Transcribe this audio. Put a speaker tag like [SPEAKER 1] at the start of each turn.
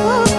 [SPEAKER 1] Oh.